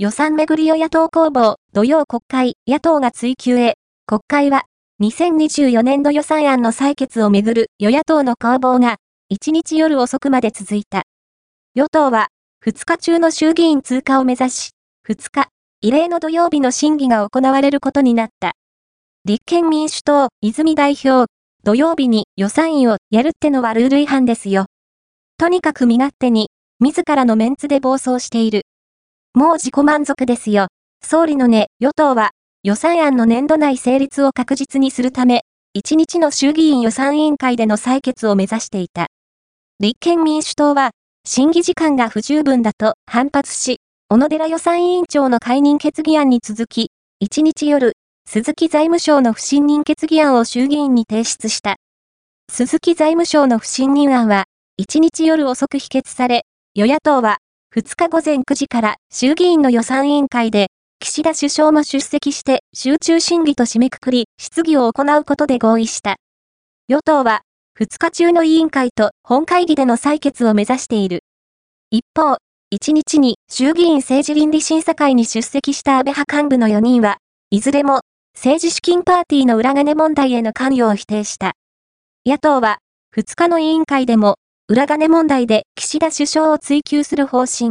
予算めぐり与野党攻防、土曜国会、野党が追及へ、国会は、2024年度予算案の採決をめぐる与野党の攻防が、1日夜遅くまで続いた。与党は、2日中の衆議院通過を目指し、2日、異例の土曜日の審議が行われることになった。立憲民主党、泉代表、土曜日に予算委をやるってのはルール違反ですよ。とにかく身勝手に、自らのメンツで暴走している。もう自己満足ですよ。総理のね、与党は、予算案の年度内成立を確実にするため、1日の衆議院予算委員会での採決を目指していた。立憲民主党は、審議時間が不十分だと反発し、小野寺予算委員長の解任決議案に続き、1日夜、鈴木財務省の不信任決議案を衆議院に提出した。鈴木財務省の不信任案は、1日夜遅く否決され、与野党は、2日午前9時から衆議院の予算委員会で、岸田首相も出席して集中審議と締めくくり、質疑を行うことで合意した。与党は、2日中の委員会と本会議での採決を目指している。一方、1日に衆議院政治倫理審査会に出席した安倍派幹部の4人は、いずれも政治資金パーティーの裏金問題への関与を否定した。野党は、2日の委員会でも裏金問題で岸田首相を追及する方針。